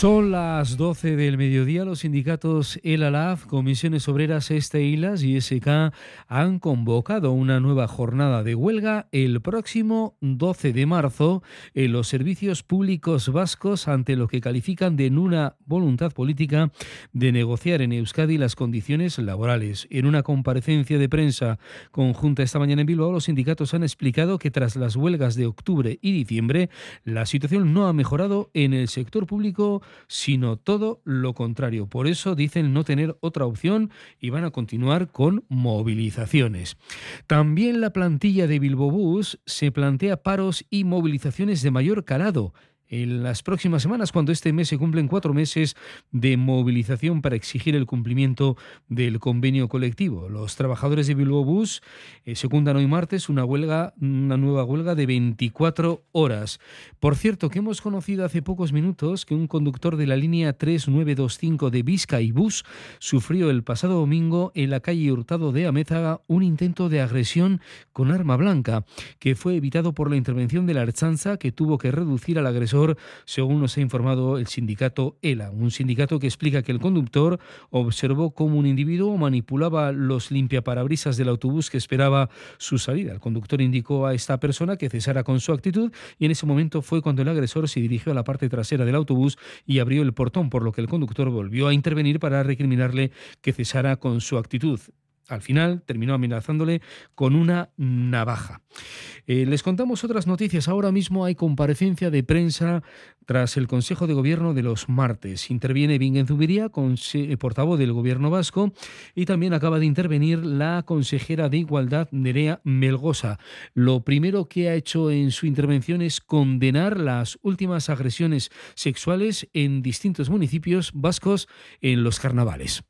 Son las 12 del mediodía. Los sindicatos El Alaf, Comisiones Obreras Esteilas y SK han convocado una nueva jornada de huelga el próximo 12 de marzo en los servicios públicos vascos ante lo que califican de nula voluntad política de negociar en Euskadi las condiciones laborales. En una comparecencia de prensa conjunta esta mañana en Bilbao, los sindicatos han explicado que tras las huelgas de octubre y diciembre, la situación no ha mejorado en el sector público sino todo lo contrario. Por eso dicen no tener otra opción y van a continuar con movilizaciones. También la plantilla de Bilbo Bus se plantea paros y movilizaciones de mayor calado en las próximas semanas, cuando este mes se cumplen cuatro meses de movilización para exigir el cumplimiento del convenio colectivo. Los trabajadores de Bilbao Bus eh, secundan hoy martes una huelga, una nueva huelga de 24 horas. Por cierto, que hemos conocido hace pocos minutos que un conductor de la línea 3925 de Vizca y Bus sufrió el pasado domingo en la calle Hurtado de Amézaga un intento de agresión con arma blanca, que fue evitado por la intervención de la Archanza, que tuvo que reducir al agresor según nos ha informado el sindicato ELA, un sindicato que explica que el conductor observó cómo un individuo manipulaba los limpiaparabrisas del autobús que esperaba su salida. El conductor indicó a esta persona que cesara con su actitud y en ese momento fue cuando el agresor se dirigió a la parte trasera del autobús y abrió el portón, por lo que el conductor volvió a intervenir para recriminarle que cesara con su actitud. Al final terminó amenazándole con una navaja. Eh, les contamos otras noticias. Ahora mismo hay comparecencia de prensa tras el Consejo de Gobierno de los martes. Interviene Bingen Zubiría, eh, portavoz del Gobierno vasco, y también acaba de intervenir la consejera de Igualdad, Nerea Melgosa. Lo primero que ha hecho en su intervención es condenar las últimas agresiones sexuales en distintos municipios vascos en los carnavales.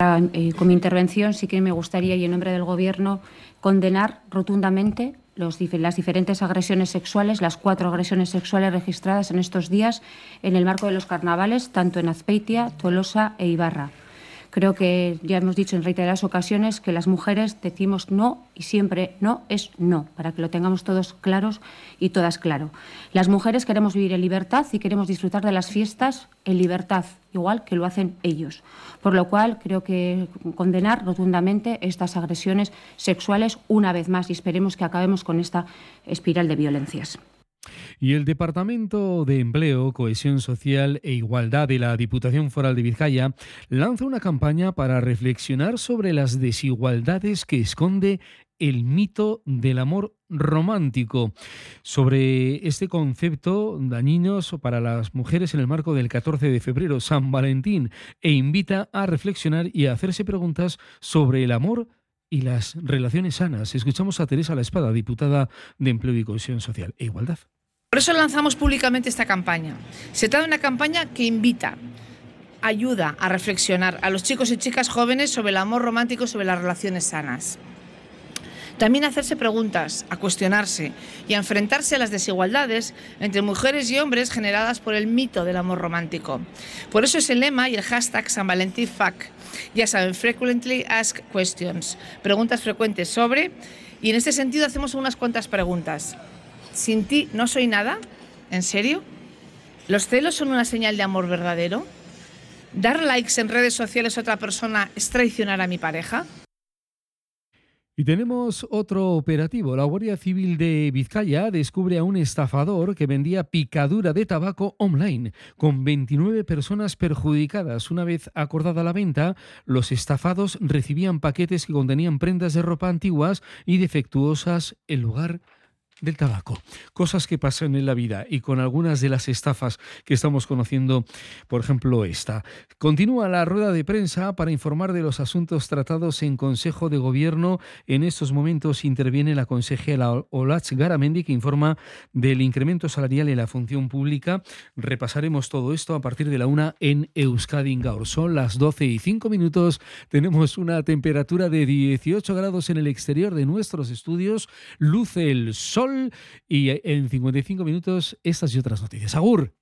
Eh, con mi intervención sí que me gustaría, y en nombre del Gobierno, condenar rotundamente las diferentes agresiones sexuales, las cuatro agresiones sexuales registradas en estos días en el marco de los carnavales, tanto en Azpeitia, Tolosa e Ibarra. Creo que ya hemos dicho en reiteradas ocasiones que las mujeres decimos no y siempre no es no, para que lo tengamos todos claros y todas claro. Las mujeres queremos vivir en libertad y queremos disfrutar de las fiestas en libertad, igual que lo hacen ellos. Por lo cual creo que condenar rotundamente estas agresiones sexuales una vez más y esperemos que acabemos con esta espiral de violencias. Y el Departamento de Empleo, Cohesión Social e Igualdad de la Diputación Foral de Vizcaya lanza una campaña para reflexionar sobre las desigualdades que esconde el mito del amor romántico. Sobre este concepto dañinos para las mujeres en el marco del 14 de febrero, San Valentín, e invita a reflexionar y a hacerse preguntas sobre el amor y las relaciones sanas. Escuchamos a Teresa La Espada, diputada de Empleo y Cohesión Social e Igualdad. Por eso lanzamos públicamente esta campaña. Se trata de una campaña que invita, ayuda a reflexionar a los chicos y chicas jóvenes sobre el amor romántico, sobre las relaciones sanas. También a hacerse preguntas, a cuestionarse y a enfrentarse a las desigualdades entre mujeres y hombres generadas por el mito del amor romántico. Por eso es el lema y el hashtag San Valentín FAC. Ya saben, Frequently Asked Questions, preguntas frecuentes sobre, y en este sentido hacemos unas cuantas preguntas. ¿Sin ti no soy nada? ¿En serio? ¿Los celos son una señal de amor verdadero? ¿Dar likes en redes sociales a otra persona es traicionar a mi pareja? Y tenemos otro operativo. La Guardia Civil de Vizcaya descubre a un estafador que vendía picadura de tabaco online, con 29 personas perjudicadas. Una vez acordada la venta, los estafados recibían paquetes que contenían prendas de ropa antiguas y defectuosas en lugar del tabaco. Cosas que pasan en la vida y con algunas de las estafas que estamos conociendo, por ejemplo esta. Continúa la rueda de prensa para informar de los asuntos tratados en Consejo de Gobierno. En estos momentos interviene la consejera Olach Garamendi que informa del incremento salarial en la función pública. Repasaremos todo esto a partir de la una en Euskadi Gaur. Son las 12 y 5 minutos. Tenemos una temperatura de 18 grados en el exterior de nuestros estudios. Luce el y en 55 minutos estas y otras noticias. Agur.